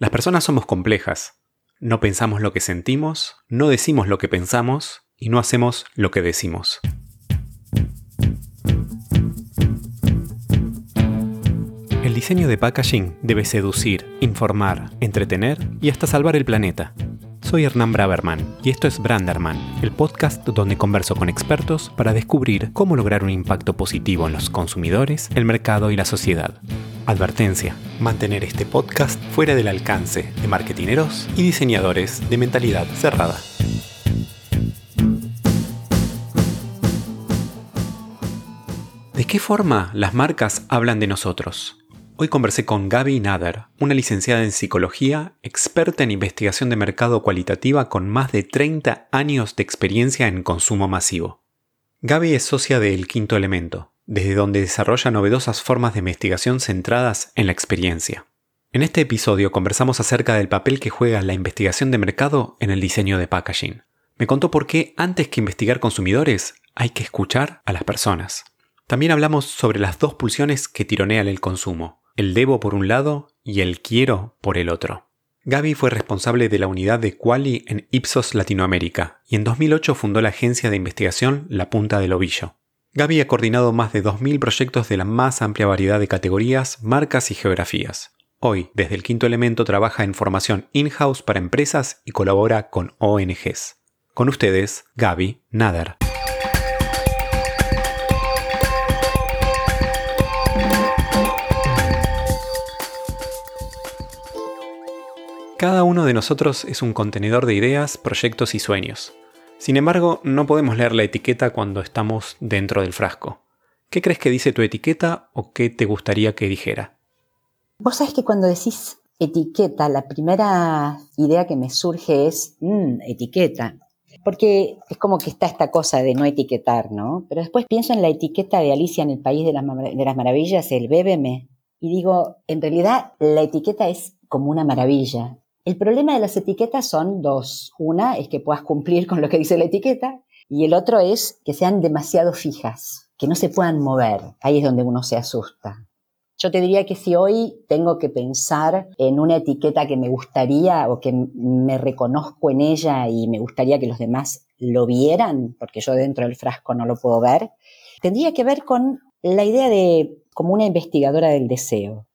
Las personas somos complejas. No pensamos lo que sentimos, no decimos lo que pensamos y no hacemos lo que decimos. El diseño de packaging debe seducir, informar, entretener y hasta salvar el planeta. Soy Hernán Braverman y esto es Branderman, el podcast donde converso con expertos para descubrir cómo lograr un impacto positivo en los consumidores, el mercado y la sociedad. Advertencia, mantener este podcast fuera del alcance de marketineros y diseñadores de mentalidad cerrada. ¿De qué forma las marcas hablan de nosotros? Hoy conversé con Gaby Nader, una licenciada en psicología, experta en investigación de mercado cualitativa con más de 30 años de experiencia en consumo masivo. Gaby es socia de El Quinto Elemento, desde donde desarrolla novedosas formas de investigación centradas en la experiencia. En este episodio conversamos acerca del papel que juega la investigación de mercado en el diseño de packaging. Me contó por qué antes que investigar consumidores hay que escuchar a las personas. También hablamos sobre las dos pulsiones que tironean el consumo, el debo por un lado y el quiero por el otro. Gaby fue responsable de la unidad de Quali en Ipsos Latinoamérica y en 2008 fundó la agencia de investigación La Punta del Ovillo. Gaby ha coordinado más de 2.000 proyectos de la más amplia variedad de categorías, marcas y geografías. Hoy, desde el quinto elemento, trabaja en formación in-house para empresas y colabora con ONGs. Con ustedes, Gaby Nader. Cada uno de nosotros es un contenedor de ideas, proyectos y sueños. Sin embargo, no podemos leer la etiqueta cuando estamos dentro del frasco. ¿Qué crees que dice tu etiqueta o qué te gustaría que dijera? Vos sabés que cuando decís etiqueta, la primera idea que me surge es, mmm, etiqueta. Porque es como que está esta cosa de no etiquetar, ¿no? Pero después pienso en la etiqueta de Alicia en el País de las, de las Maravillas, el bébeme, y digo, en realidad la etiqueta es como una maravilla. El problema de las etiquetas son dos. Una es que puedas cumplir con lo que dice la etiqueta y el otro es que sean demasiado fijas, que no se puedan mover. Ahí es donde uno se asusta. Yo te diría que si hoy tengo que pensar en una etiqueta que me gustaría o que me reconozco en ella y me gustaría que los demás lo vieran, porque yo dentro del frasco no lo puedo ver, tendría que ver con la idea de como una investigadora del deseo.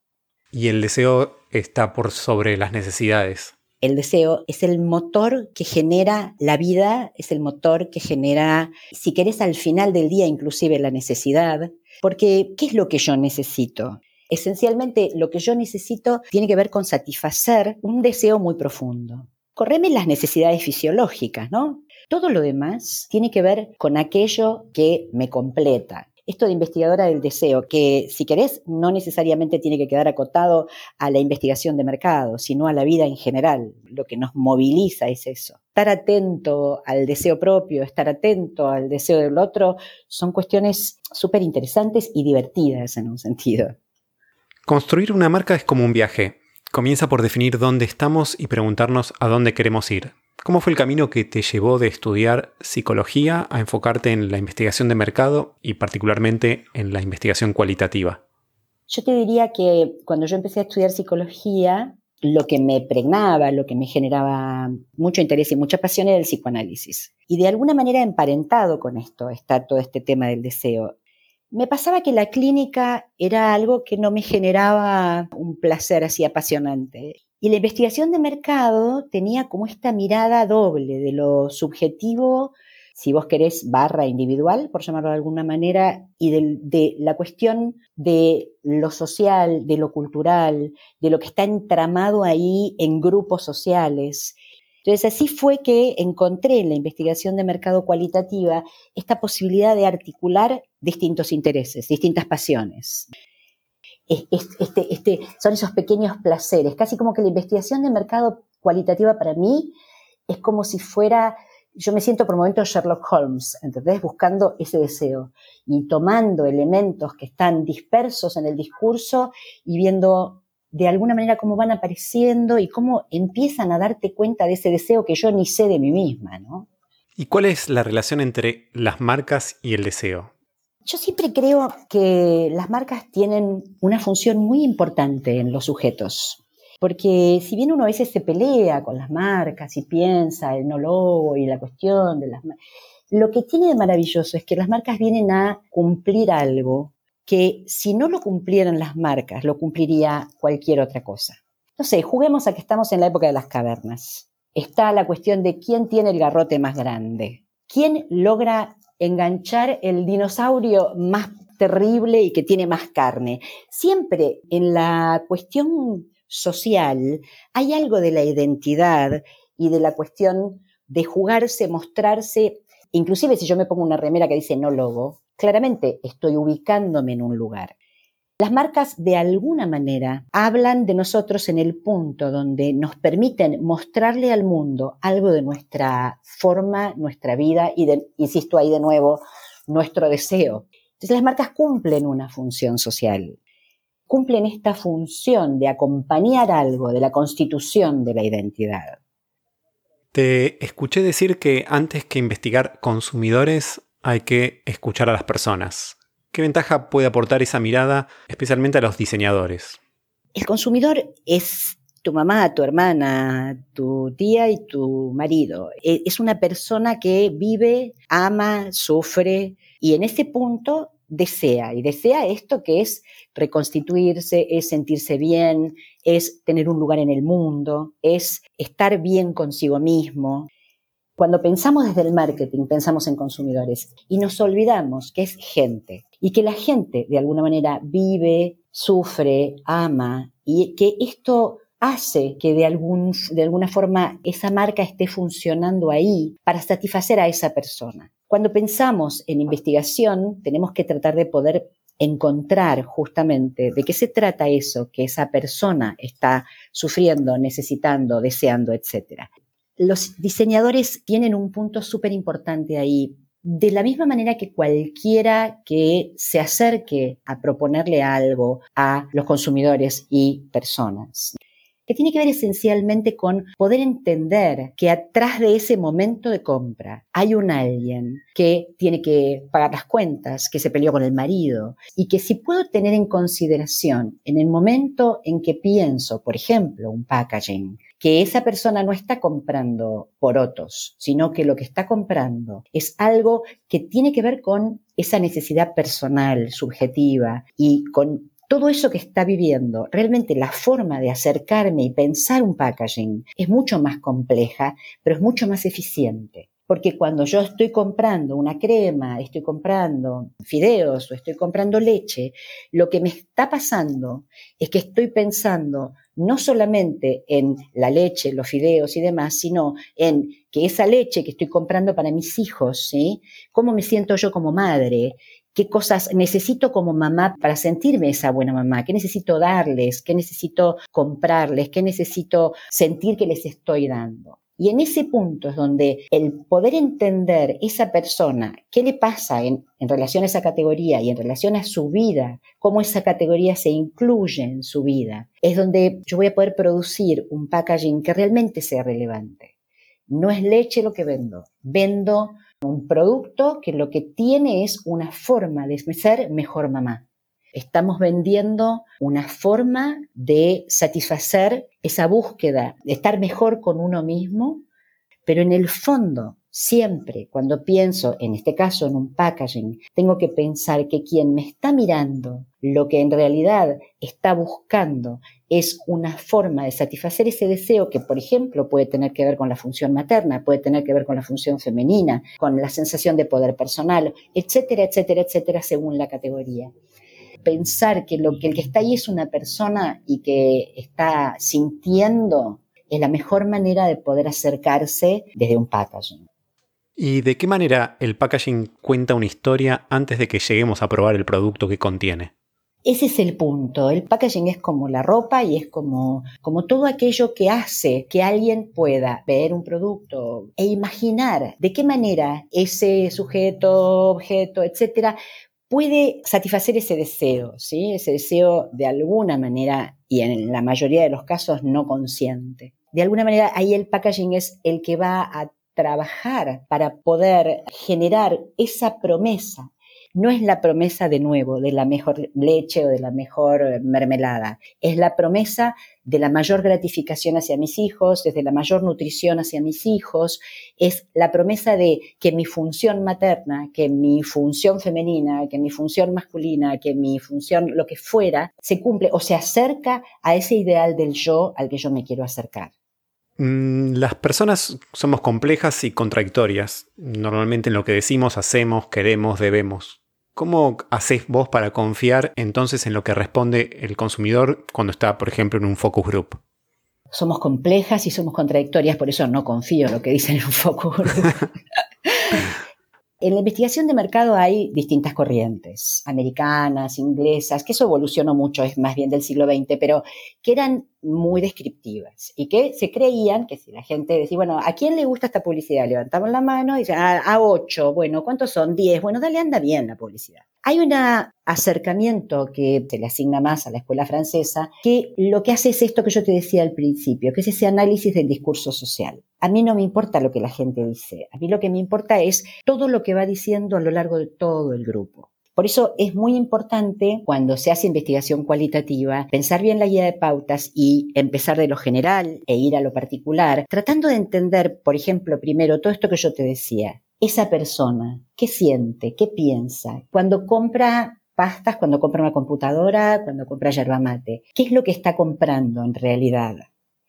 Y el deseo está por sobre las necesidades. El deseo es el motor que genera la vida, es el motor que genera, si querés, al final del día inclusive la necesidad. Porque, ¿qué es lo que yo necesito? Esencialmente, lo que yo necesito tiene que ver con satisfacer un deseo muy profundo. Correme las necesidades fisiológicas, ¿no? Todo lo demás tiene que ver con aquello que me completa, esto de investigadora del deseo, que si querés no necesariamente tiene que quedar acotado a la investigación de mercado, sino a la vida en general. Lo que nos moviliza es eso. Estar atento al deseo propio, estar atento al deseo del otro, son cuestiones súper interesantes y divertidas en un sentido. Construir una marca es como un viaje. Comienza por definir dónde estamos y preguntarnos a dónde queremos ir. ¿Cómo fue el camino que te llevó de estudiar psicología a enfocarte en la investigación de mercado y particularmente en la investigación cualitativa? Yo te diría que cuando yo empecé a estudiar psicología, lo que me pregnaba, lo que me generaba mucho interés y mucha pasión era el psicoanálisis. Y de alguna manera emparentado con esto está todo este tema del deseo. Me pasaba que la clínica era algo que no me generaba un placer así apasionante. Y la investigación de mercado tenía como esta mirada doble de lo subjetivo, si vos querés, barra individual, por llamarlo de alguna manera, y de, la cuestión de lo social, de lo cultural, de lo que está entramado ahí en grupos sociales. Entonces así fue que encontré en la investigación de mercado cualitativa esta posibilidad de articular distintos intereses, distintas pasiones este, este, son esos pequeños placeres, casi como que la investigación de mercado cualitativa para mí es como si fuera, yo me siento por momentos Sherlock Holmes, ¿entendés? Buscando ese deseo y tomando elementos que están dispersos en el discurso y viendo de alguna manera cómo van apareciendo y cómo empiezan a darte cuenta de ese deseo que yo ni sé de mí misma, ¿no? ¿Y cuál es la relación entre las marcas y el deseo? Yo siempre creo que las marcas tienen una función muy importante en los sujetos. Porque si bien uno a veces se pelea con las marcas y piensa el no logo y la cuestión de las marcas, lo que tiene de maravilloso es que las marcas vienen a cumplir algo que si no lo cumplieran las marcas, lo cumpliría cualquier otra cosa. No sé, juguemos a que estamos en la época de las cavernas. Está la cuestión de quién tiene el garrote más grande, quién logra enganchar el dinosaurio más terrible y que tiene más carne. Siempre en la cuestión social hay algo de la identidad y de la cuestión de jugarse, mostrarse, inclusive si yo me pongo una remera que dice no logo, claramente estoy ubicándome en un lugar. Las marcas de alguna manera hablan de nosotros en el punto donde nos permiten mostrarle al mundo algo de nuestra forma, nuestra vida y, insisto ahí de nuevo, nuestro deseo. Entonces las marcas cumplen una función social, cumplen esta función de acompañar algo de la constitución de la identidad. Te escuché decir que antes que investigar consumidores hay que escuchar a las personas. ¿Qué ventaja puede aportar esa mirada, especialmente a los diseñadores? El consumidor es tu mamá, tu hermana, tu tía y tu marido. E, es una persona que vive, ama, sufre y en ese punto desea. Y desea esto que es reconstituirse, es sentirse bien, es tener un lugar en el mundo, es estar bien consigo mismo. Cuando pensamos desde el marketing, pensamos en consumidores y nos olvidamos que es gente y que la gente de alguna manera vive, sufre, ama y que esto hace que de, algún, de alguna forma esa marca esté funcionando ahí para satisfacer a esa persona. Cuando pensamos en investigación, tenemos que tratar de poder encontrar justamente de qué se trata eso que esa persona está sufriendo, necesitando, deseando, etc los diseñadores tienen un punto súper importante ahí. De la misma manera que cualquiera que se acerque a proponerle algo a los consumidores y personas tiene que ver esencialmente con poder entender que atrás de ese momento de compra hay un alguien que tiene que pagar las cuentas, que se peleó con el marido, y que si puedo tener en consideración en el momento en que pienso, por ejemplo, un packaging, que esa persona no está comprando por otros, sino que lo que está comprando es algo que tiene que ver con esa necesidad personal, subjetiva y con todo eso que está viviendo, realmente la forma de acercarme y pensar un packaging es mucho más compleja, pero es mucho más eficiente. Porque cuando yo estoy comprando una crema, estoy comprando fideos o estoy comprando leche, lo que me está pasando es que estoy pensando no solamente en la leche, los fideos y demás, sino en que esa leche que estoy comprando para mis hijos, ¿sí? ¿Cómo me siento yo como madre? ¿Qué cosas necesito como mamá para sentirme esa buena mamá? ¿Qué necesito darles? ¿Qué necesito comprarles? ¿Qué necesito sentir que les estoy dando? Y en ese punto es donde el poder entender esa persona, qué le pasa en, relación a esa categoría y en relación a su vida, cómo esa categoría se incluye en su vida, es donde yo voy a poder producir un packaging que realmente sea relevante. No es leche lo que vendo, vendo un producto que lo que tiene es una forma de ser mejor mamá. Estamos vendiendo una forma de satisfacer esa búsqueda, de estar mejor con uno mismo, pero en el fondo, siempre cuando pienso, en este caso en un packaging, tengo que pensar que quien me está mirando, lo que en realidad está buscando es una forma de satisfacer ese deseo que, por ejemplo, puede tener que ver con la función materna, puede tener que ver con la función femenina, con la sensación de poder personal, etcétera, etcétera, etcétera, según la categoría pensar que lo que el que está ahí es una persona y que está sintiendo es la mejor manera de poder acercarse desde un packaging. ¿Y de qué manera el packaging cuenta una historia antes de que lleguemos a probar el producto que contiene? Ese es el punto. El packaging es como la ropa y es como, como todo aquello que hace que alguien pueda ver un producto e imaginar de qué manera ese sujeto, objeto, etcétera, puede satisfacer ese deseo, ¿sí? Ese deseo de alguna manera y en la mayoría de los casos no consciente. De alguna manera ahí el packaging es el que va a trabajar para poder generar esa promesa. No es la promesa de nuevo de la mejor leche o de la mejor mermelada, es la promesa de la mayor gratificación hacia mis hijos, desde la mayor nutrición hacia mis hijos, es la promesa de que mi función materna, que mi función femenina, que mi función masculina, que mi función lo que fuera, se cumple o se acerca a ese ideal del yo al que yo me quiero acercar. Mm, las personas somos complejas y contradictorias, normalmente en lo que decimos, hacemos, queremos, debemos. ¿Cómo haces vos para confiar entonces en lo que responde el consumidor cuando está, por ejemplo, en un focus group? Somos complejas y somos contradictorias, por eso no confío en lo que dicen en un focus group. En la investigación de mercado hay distintas corrientes, americanas, inglesas, que eso evolucionó mucho, es más bien del siglo XX, pero que eran muy descriptivas y que se creían que si la gente decía, bueno, ¿a quién le gusta esta publicidad? Levantaban la mano y decían, ah, a ocho, bueno, ¿cuántos son? Diez, bueno, dale, anda bien la publicidad. Hay un acercamiento que se le asigna más a la escuela francesa, que lo que hace es esto que yo te decía al principio, que es ese análisis del discurso social. A mí no me importa lo que la gente dice, a mí lo que me importa es todo lo que va diciendo a lo largo de todo el grupo. Por eso es muy importante cuando se hace investigación cualitativa pensar bien la guía de pautas y empezar de lo general e ir a lo particular, tratando de entender, por ejemplo, primero todo esto que yo te decía, esa persona, qué siente, qué piensa, cuando compra pastas, cuando compra una computadora, cuando compra yerba mate, qué es lo que está comprando en realidad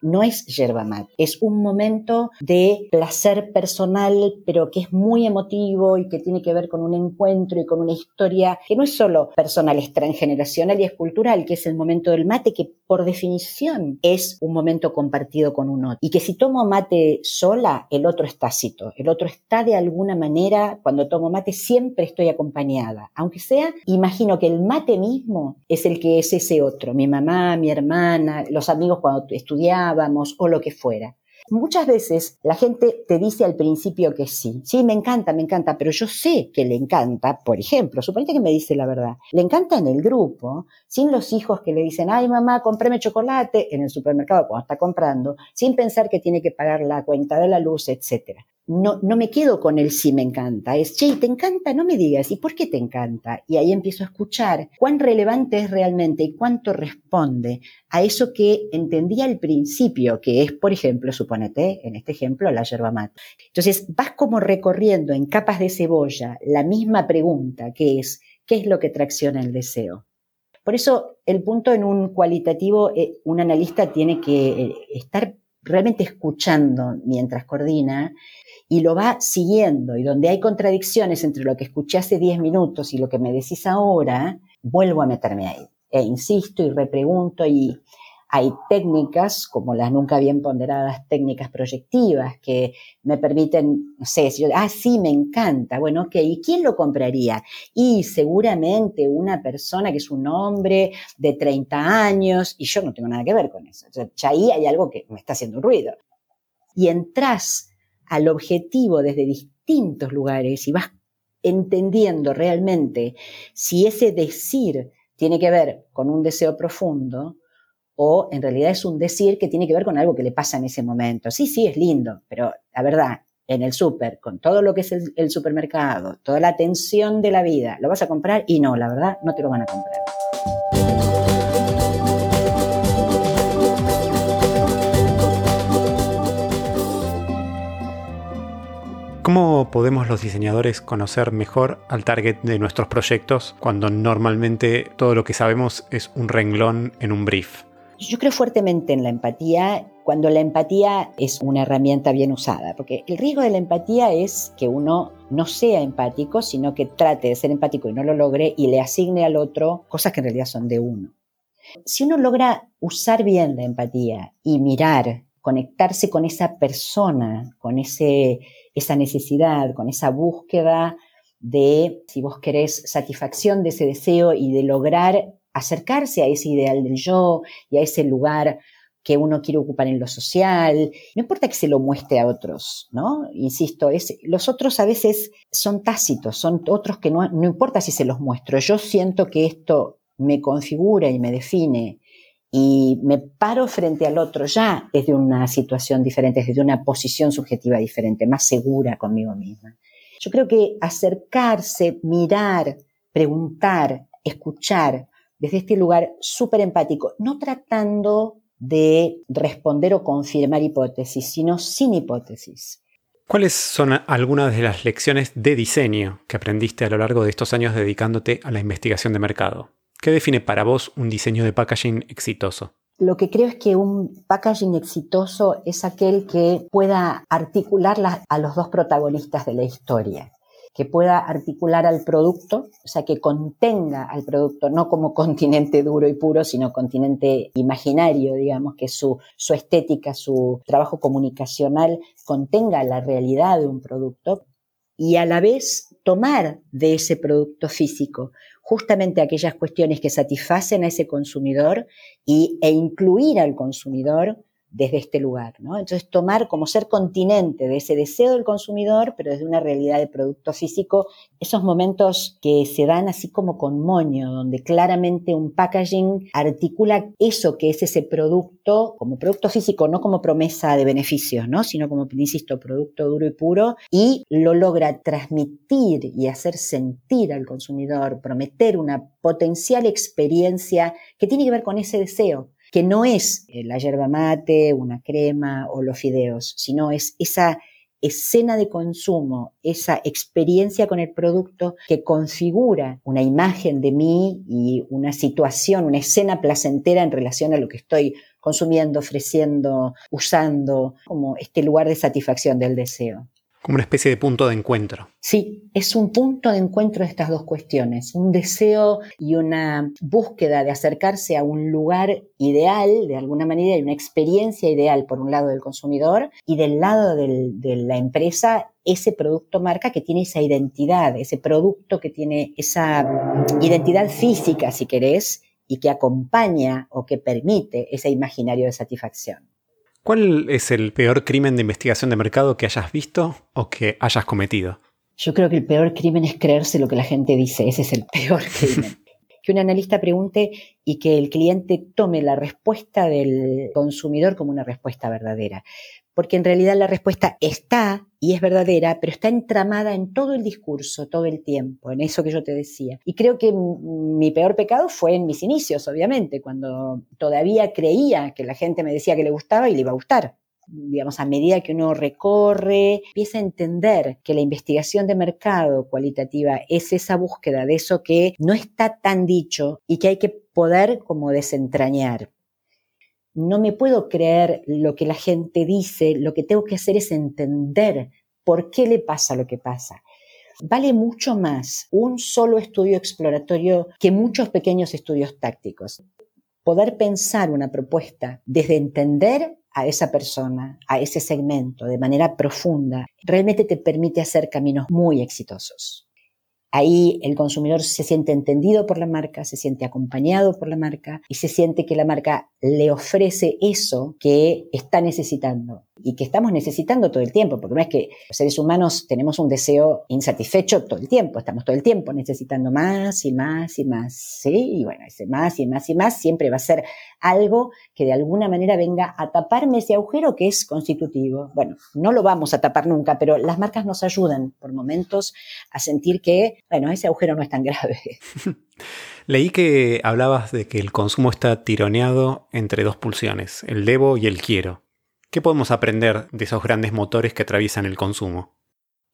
no es yerba mate, es un momento de placer personal, pero que es muy emotivo y que tiene que ver con un encuentro y con una historia que no es solo personal, es transgeneracional y es cultural, que es el momento del mate, que por definición es un momento compartido con un otro. Y que si tomo mate sola, el otro es tácito, el otro está de alguna manera, cuando tomo mate siempre estoy acompañada, aunque sea, imagino que el mate mismo es el que es ese otro, mi mamá, mi hermana, los amigos cuando estudiaba, o lo que fuera. Muchas veces la gente te dice al principio que sí, sí, me encanta, me encanta, pero yo sé que le encanta, por ejemplo, suponete que me dice la verdad, le encanta en el grupo, sin los hijos que le dicen, ay mamá, cómprame chocolate en el supermercado cuando está comprando, sin pensar que tiene que pagar la cuenta de la luz, etcétera no, no me quedo con el sí me encanta, es, che, ¿te encanta? No me digas, ¿y por qué te encanta? Y ahí empiezo a escuchar cuán relevante es realmente y cuánto responde a eso que entendía al principio, que es, por ejemplo, suponete, en este ejemplo, la yerba mate. Entonces, vas como recorriendo en capas de cebolla la misma pregunta, que es, ¿qué es lo que tracciona el deseo? Por eso, el punto en un cualitativo, eh, un analista tiene que eh, estar realmente escuchando mientras coordina y lo va siguiendo y donde hay contradicciones entre lo que escuché hace 10 minutos y lo que me decís ahora, vuelvo a meterme ahí. E insisto y repregunto y hay técnicas como las nunca bien ponderadas técnicas proyectivas que me permiten, no sé, si yo, ah, sí, me encanta, bueno, ok, ¿y quién lo compraría? Y seguramente una persona que es un hombre de 30 años y yo no tengo nada que ver con eso. O sea, ahí hay algo que me está haciendo ruido. Y entras al objetivo desde distintos lugares y vas entendiendo realmente si ese decir tiene que ver con un deseo profundo o en realidad es un decir que tiene que ver con algo que le pasa en ese momento. Sí, sí, es lindo, pero la verdad, en el súper, con todo lo que es el, el supermercado, toda la tensión de la vida, ¿lo vas a comprar? Y no, la verdad, no te lo van a comprar. ¿Cómo podemos los diseñadores conocer mejor al target de nuestros proyectos cuando normalmente todo lo que sabemos es un renglón en un brief? Yo creo fuertemente en la empatía cuando la empatía es una herramienta bien usada, porque el riesgo de la empatía es que uno no sea empático, sino que trate de ser empático y no lo logre y le asigne al otro cosas que en realidad son de uno. Si uno logra usar bien la empatía y mirar, conectarse con esa persona, con ese esa necesidad, con esa búsqueda de, si vos querés, satisfacción de ese deseo y de lograr acercarse a ese ideal del yo y a ese lugar que uno quiere ocupar en lo social. No importa que se lo muestre a otros, ¿no? Insisto, es, los otros a veces son tácitos, son otros que no, no importa si se los muestro. Yo siento que esto me configura y me define y me paro frente al otro ya desde una situación diferente, desde una posición subjetiva diferente, más segura conmigo misma. Yo creo que acercarse, mirar preguntar, escuchar desde este lugar súper empático, no tratando de responder o confirmar hipótesis, sino sin hipótesis. ¿Cuáles son algunas de las lecciones de diseño que aprendiste a lo largo de estos años dedicándote a la investigación de mercado? ¿Qué define para vos un diseño de packaging exitoso? Lo que creo es que un packaging exitoso es aquel que pueda articular a los dos protagonistas de la historia que pueda articular al producto, o sea, que contenga al producto, no como continente duro y puro, sino continente imaginario, digamos, que su, su estética, su trabajo comunicacional contenga la realidad de un producto y a la vez tomar de ese producto físico justamente aquellas cuestiones que satisfacen a ese consumidor y, e incluir al consumidor desde este lugar. ¿no? Entonces, tomar como ser continente de ese deseo del consumidor, pero desde una realidad de producto físico, esos momentos que se dan así como con moño, donde claramente un packaging articula eso que es ese producto como producto físico, no como promesa de beneficios, ¿no? sino como, insisto, producto duro y puro, y lo logra transmitir y hacer sentir al consumidor, prometer una potencial experiencia que tiene que ver con ese deseo que no es eh, la yerba mate, una crema o los fideos, sino es esa escena de consumo, esa experiencia con el producto que configura una imagen de mí y una situación, una escena placentera en relación a lo que estoy consumiendo, ofreciendo, usando, como este lugar de satisfacción del deseo. Como una especie de punto de encuentro. Sí, es un punto de encuentro de estas dos cuestiones, un deseo y una búsqueda de acercarse a un lugar ideal, de alguna manera, y una experiencia ideal por un lado del consumidor y del lado de la empresa, ese producto marca que tiene esa identidad, ese producto que tiene esa identidad física, si querés, y que acompaña o que permite ese imaginario de satisfacción. ¿Cuál es el peor crimen de investigación de mercado que hayas visto o que hayas cometido? Yo creo que el peor crimen es creerse lo que la gente dice. Ese es el peor crimen. que un analista pregunte y que el cliente tome la respuesta del consumidor como una respuesta verdadera porque en realidad la respuesta está y es verdadera, pero está entramada en todo el discurso, todo el tiempo, en eso que yo te decía. Y creo que mi peor pecado fue en mis inicios, obviamente, cuando todavía creía que la gente me decía que le gustaba y le iba a gustar. Digamos, a medida que uno recorre, empieza a entender que la investigación de mercado cualitativa es esa búsqueda de eso que no está tan dicho y que hay que poder como desentrañar no me puedo creer lo que la gente dice, lo que tengo que hacer es entender por qué le pasa lo que pasa. Vale mucho más un solo estudio exploratorio que muchos pequeños estudios tácticos. Poder pensar una propuesta desde entender a esa persona, a ese segmento de manera profunda, realmente te permite hacer caminos muy exitosos. Ahí el consumidor se siente entendido por la marca, se siente acompañado por la marca y se siente que la marca le ofrece eso que está necesitando y que estamos necesitando todo el tiempo, porque no es que los seres humanos tenemos un deseo insatisfecho todo el tiempo, estamos todo el tiempo necesitando más y más y más, ¿sí? Y bueno, ese más y más y más siempre va a ser algo que de alguna manera venga a taparme ese agujero que es constitutivo. Bueno, no lo vamos a tapar nunca, pero las marcas nos ayudan por momentos a sentir que, bueno, ese agujero no es tan grave. Leí que hablabas de que el consumo está tironeado entre dos pulsiones, el debo y el quiero. ¿Qué podemos aprender de esos grandes motores que atraviesan el consumo?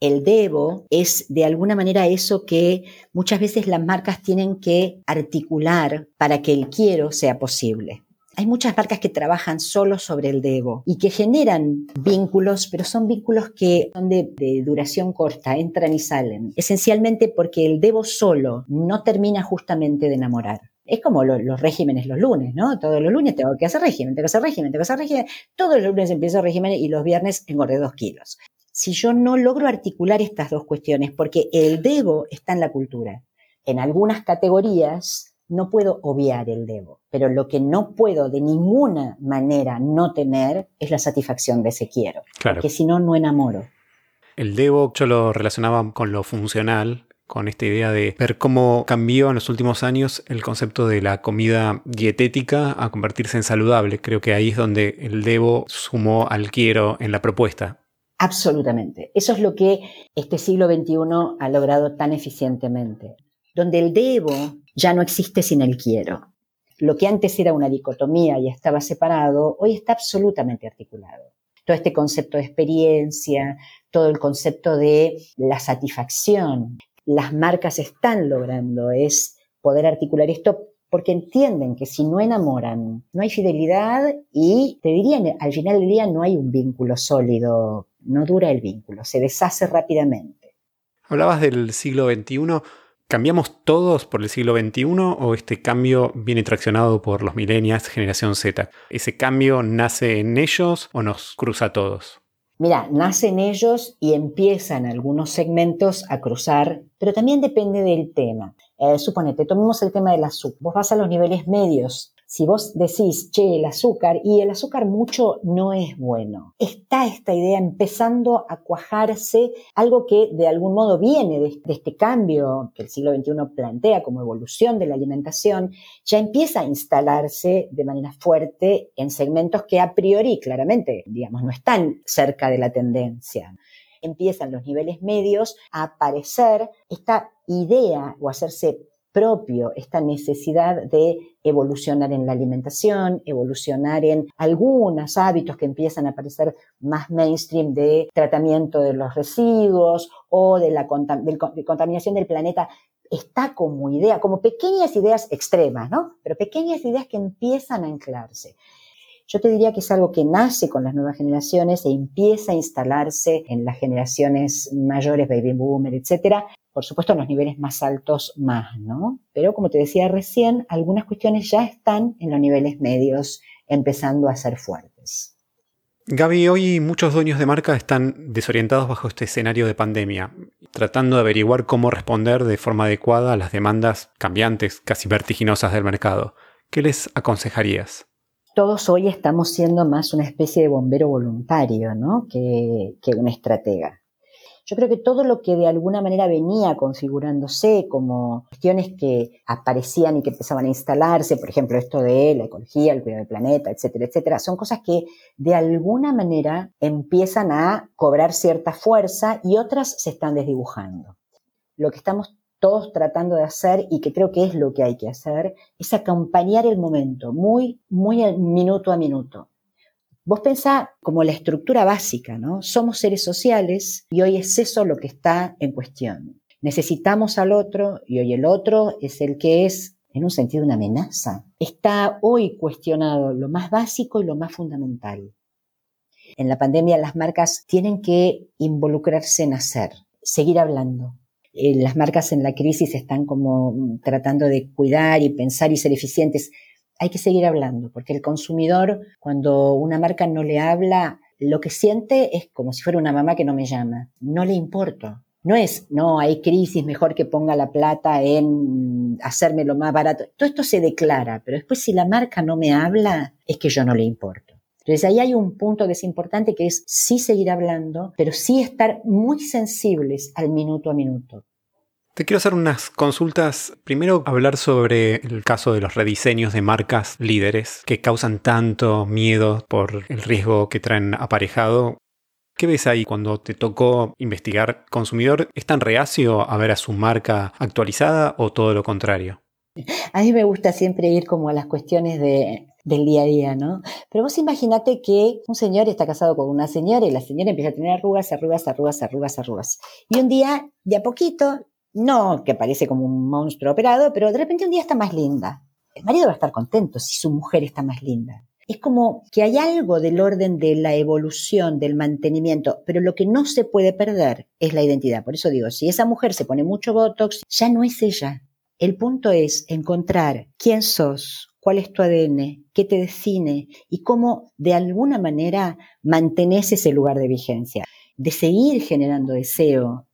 El debo es de alguna manera eso que muchas veces las marcas tienen que articular para que el quiero sea posible. Hay muchas marcas que trabajan solo sobre el debo y que generan vínculos, pero son vínculos que son de, de, duración corta, entran y salen. Esencialmente porque el debo solo no termina justamente de enamorar es como los regímenes los lunes, ¿no? Todos los lunes tengo que hacer régimen, tengo que hacer régimen, tengo que hacer régimen. Todos los lunes empiezo régimen y los viernes engordé dos kilos. Si yo no logro articular estas dos cuestiones, porque el debo está en la cultura. En algunas categorías no puedo obviar el debo, pero lo que no puedo de ninguna manera no tener es la satisfacción de ese quiero. Claro. Porque si no, no enamoro. El debo yo lo relacionaba con lo funcional, con esta idea de ver cómo cambió en los últimos años el concepto de la comida dietética a convertirse en saludable. Creo que ahí es donde el debo sumó al quiero en la propuesta. Absolutamente. Eso es lo que este siglo XXI ha logrado tan eficientemente. donde el debo ya no existe sin el quiero. Lo que antes era una dicotomía y estaba separado, hoy está absolutamente articulado. Todo este concepto de experiencia, todo el concepto de la satisfacción, las marcas están logrando es poder articular esto porque entienden que si no enamoran, no hay fidelidad y te dirían, al final del día no hay un vínculo sólido, no dura el vínculo, se deshace rápidamente. Hablabas del siglo XXI. ¿Cambiamos todos por el siglo XXI o este cambio viene traccionado por los millennials, generación Z? ¿Ese cambio nace en ellos o nos cruza a todos? Mira, nacen ellos y empiezan algunos segmentos a cruzar, pero también depende del tema. Eh, suponete, tomemos el tema del azúcar. Vos vas a los niveles medios si vos decís, che, el azúcar, y el azúcar mucho no es bueno, está esta idea empezando a cuajarse, algo que de algún modo viene de, este cambio que el siglo XXI plantea como evolución de la alimentación, ya empieza a instalarse de manera fuerte en segmentos que a priori, claramente, digamos, no están cerca de la tendencia. Empiezan los niveles medios a aparecer. Esta idea o hacerse propio esta necesidad de evolucionar en la alimentación, evolucionar en algunos hábitos que empiezan a aparecer más mainstream de tratamiento de los residuos o de la contaminación del planeta, está como idea, como pequeñas ideas extremas, ¿no? Pero pequeñas ideas que empiezan a anclarse. Yo te diría que es algo que nace con las nuevas generaciones e empieza a instalarse en las generaciones mayores, baby boomer, etcétera, por supuesto, en los niveles más altos más, ¿no? Pero como te decía recién, algunas cuestiones ya están en los niveles medios empezando a ser fuertes. Gaby, hoy muchos dueños de marca están desorientados bajo este escenario de pandemia, tratando de averiguar cómo responder de forma adecuada a las demandas cambiantes, casi vertiginosas del mercado. ¿Qué les aconsejarías? Todos hoy estamos siendo más una especie de bombero voluntario, ¿no? Que, que un estratega. Yo creo que todo lo que de alguna manera venía configurándose como cuestiones que aparecían y que empezaban a instalarse, por ejemplo, esto de la ecología, el cuidado del planeta, etcétera, etcétera, son cosas que de alguna manera empiezan a cobrar cierta fuerza y otras se están desdibujando. Lo que estamos todos tratando de hacer y que creo que es lo que hay que hacer, es acompañar el momento, muy, muy minuto a minuto. Vos pensá como la estructura básica, ¿no? Somos seres sociales y hoy es eso lo que está en cuestión. Necesitamos al otro y hoy el otro es el que es, en un sentido, una amenaza. Está hoy cuestionado lo más básico y lo más fundamental. En la pandemia las marcas tienen que involucrarse en hacer, seguir hablando. Eh, las marcas en la crisis están como tratando de cuidar y pensar y ser eficientes hay que seguir hablando, porque el consumidor, cuando una marca no le habla, lo que siente es como si fuera una mamá que no me llama. No le importa. No es, no, hay crisis, mejor que ponga la plata en hacerme lo más barato. Todo esto se declara, pero después si la marca no me habla, es que yo no le importo. Entonces ahí hay un punto que es importante, que es sí seguir hablando, pero sí estar muy sensibles al minuto a minuto. Te quiero hacer unas consultas. Primero, hablar sobre el caso de los rediseños de marcas líderes que causan tanto miedo por el riesgo que traen aparejado. ¿Qué ves ahí cuando te tocó investigar consumidor? ¿Es tan reacio a ver a su marca actualizada o todo lo contrario? A mí me gusta siempre ir como a las cuestiones de, del día a día, ¿no? Pero vos imaginate que un señor está casado con una señora y la señora empieza a tener arrugas, arrugas, arrugas, arrugas, arrugas. Y un día, de a poquito, no que parece como un monstruo operado, pero de repente un día está más linda. El marido va a estar contento si su mujer está más linda. Es como que hay algo del orden de la evolución, del mantenimiento, pero lo que no se puede perder es la identidad. Por eso digo, si esa mujer se pone mucho Botox, ya no es ella. El punto es encontrar quién sos, cuál es tu ADN, qué te define y cómo de alguna manera mantenés ese lugar de vigencia. De seguir generando deseo,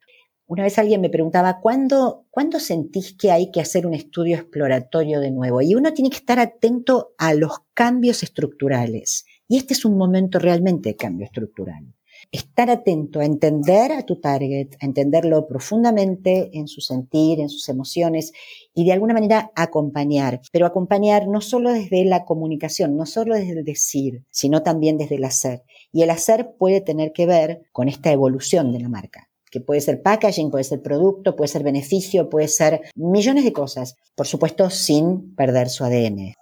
una vez alguien me preguntaba, ¿cuándo, ¿cuándo sentís que hay que hacer un estudio exploratorio de nuevo? Y uno tiene que estar atento a los cambios estructurales. Y este es un momento realmente de cambio estructural. Estar atento a entender a tu target, a entenderlo profundamente en su sentir, en sus emociones y de alguna manera acompañar. Pero acompañar no solo desde la comunicación, no solo desde el decir, sino también desde el hacer. Y el hacer puede tener que ver con esta evolución de la marca que puede ser packaging, puede ser producto, puede ser beneficio, puede ser millones de cosas, por supuesto sin perder su ADN.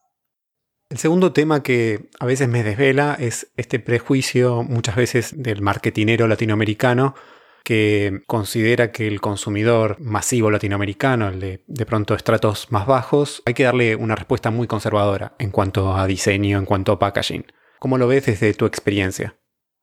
El segundo tema que a veces me desvela es este prejuicio muchas veces del marketinero latinoamericano que considera que el consumidor masivo latinoamericano, el de, de pronto estratos más bajos, hay que darle una respuesta muy conservadora en cuanto a diseño, en cuanto a packaging. ¿Cómo lo ves desde tu experiencia?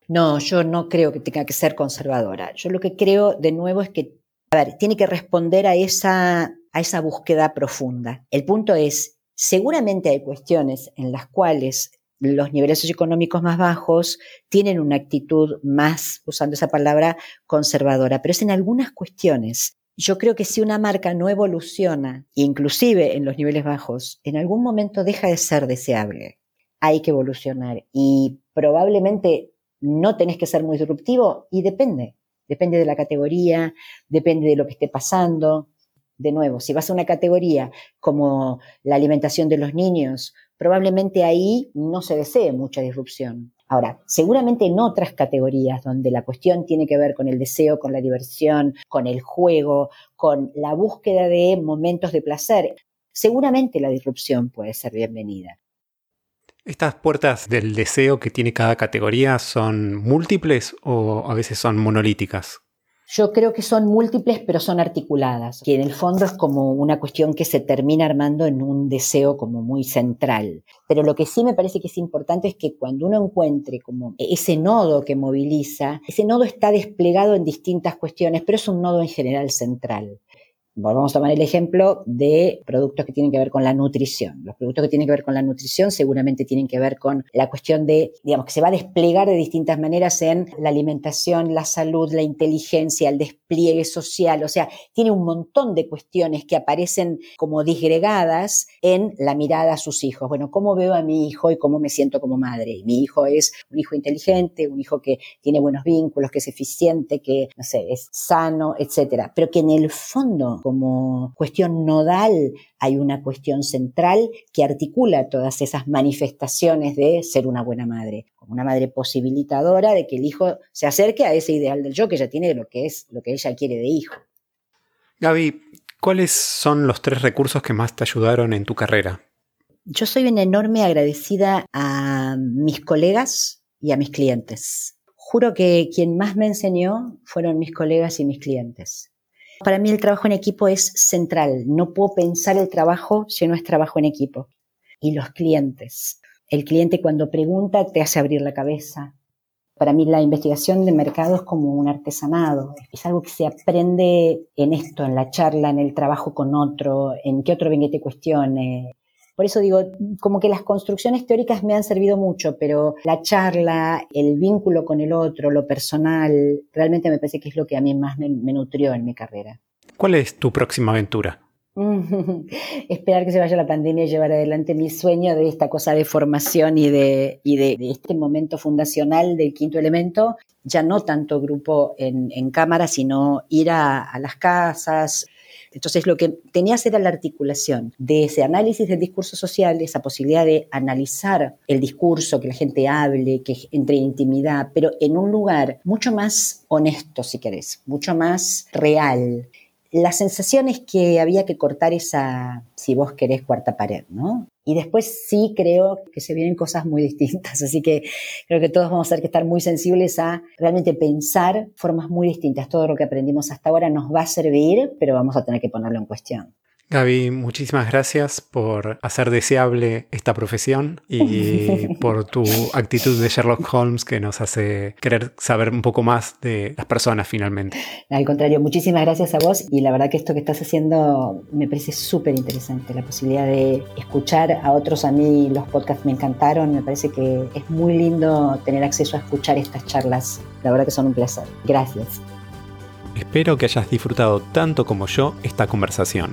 No, yo no creo que tenga que ser conservadora. Yo lo que creo, de nuevo, es que, a ver, tiene que responder a esa, a esa búsqueda profunda. El punto es, seguramente hay cuestiones en las cuales los niveles socioeconómicos más bajos tienen una actitud más, usando esa palabra, conservadora, pero es en algunas cuestiones. Yo creo que si una marca no evoluciona, inclusive en los niveles bajos, en algún momento deja de ser deseable. Hay que evolucionar y probablemente no tenés que ser muy disruptivo y depende. Depende de la categoría, depende de lo que esté pasando. De nuevo, si vas a una categoría como la alimentación de los niños, probablemente ahí no se desee mucha disrupción. Ahora, seguramente en otras categorías donde la cuestión tiene que ver con el deseo, con la diversión, con el juego, con la búsqueda de momentos de placer, seguramente la disrupción puede ser bienvenida. ¿Estas puertas del deseo que tiene cada categoría son múltiples o a veces son monolíticas? Yo creo que son múltiples, pero son articuladas, que en el fondo es como una cuestión que se termina armando en un deseo como muy central. Pero lo que sí me parece que es importante es que cuando uno encuentre como ese nodo que moviliza, ese nodo está desplegado en distintas cuestiones, pero es un nodo en general central. Vamos a tomar el ejemplo de productos que tienen que ver con la nutrición. Los productos que tienen que ver con la nutrición seguramente tienen que ver con la cuestión de, digamos, que se va a desplegar de distintas maneras en la alimentación, la salud, la inteligencia, el despliegue social. O sea, tiene un montón de cuestiones que aparecen como disgregadas en la mirada a sus hijos. Bueno, ¿cómo veo a mi hijo y cómo me siento como madre? mi hijo es un hijo inteligente, un hijo que tiene buenos vínculos, que es eficiente, que, no sé, es sano, etcétera. Pero que en el fondo como cuestión nodal hay una cuestión central que articula todas esas manifestaciones de ser una buena madre, como una madre posibilitadora de que el hijo se acerque a ese ideal del yo que ya tiene lo que es, lo que ella quiere de hijo. Gaby, ¿cuáles son los tres recursos que más te ayudaron en tu carrera? Yo soy una enorme agradecida a mis colegas y a mis clientes. Juro que quien más me enseñó fueron mis colegas y mis clientes. Para mí el trabajo en equipo es central. No puedo pensar el trabajo si no es trabajo en equipo. Y los clientes. El cliente cuando pregunta te hace abrir la cabeza. Para mí la investigación de mercado es como un artesanado. Es algo que se aprende en esto, en la charla, en el trabajo con otro, en que otro venga y te cuestione. Por eso digo, como que las construcciones teóricas me han servido mucho, pero la charla, el vínculo con el otro, lo personal, realmente me parece que es lo que a mí más me, nutrió en mi carrera. ¿Cuál es tu próxima aventura? Esperar que se vaya la pandemia y llevar adelante mi sueño de esta cosa de formación y de, y de, este momento fundacional del quinto elemento, ya no tanto grupo en, cámara, sino ir a, a las casas, entonces, lo que tenías era la articulación de ese análisis del discurso social, esa posibilidad de analizar el discurso, que la gente hable, que entre intimidad, pero en un lugar mucho más honesto, si querés, mucho más real. La sensación es que había que cortar esa, si vos querés, cuarta pared, ¿no? Y después sí creo que se vienen cosas muy distintas, así que creo que todos vamos a tener que estar muy sensibles a realmente pensar formas muy distintas. Todo lo que aprendimos hasta ahora nos va a servir, pero vamos a tener que ponerlo en cuestión. Gaby, muchísimas gracias por hacer deseable esta profesión y por tu actitud de Sherlock Holmes que nos hace querer saber un poco más de las personas finalmente. Al contrario, muchísimas gracias a vos y la verdad que esto que estás haciendo me parece súper interesante, la posibilidad de escuchar a otros. A mí los podcasts me encantaron, me parece que es muy lindo tener acceso a escuchar estas charlas, la verdad que son un placer. Gracias. Espero que hayas disfrutado tanto como yo esta conversación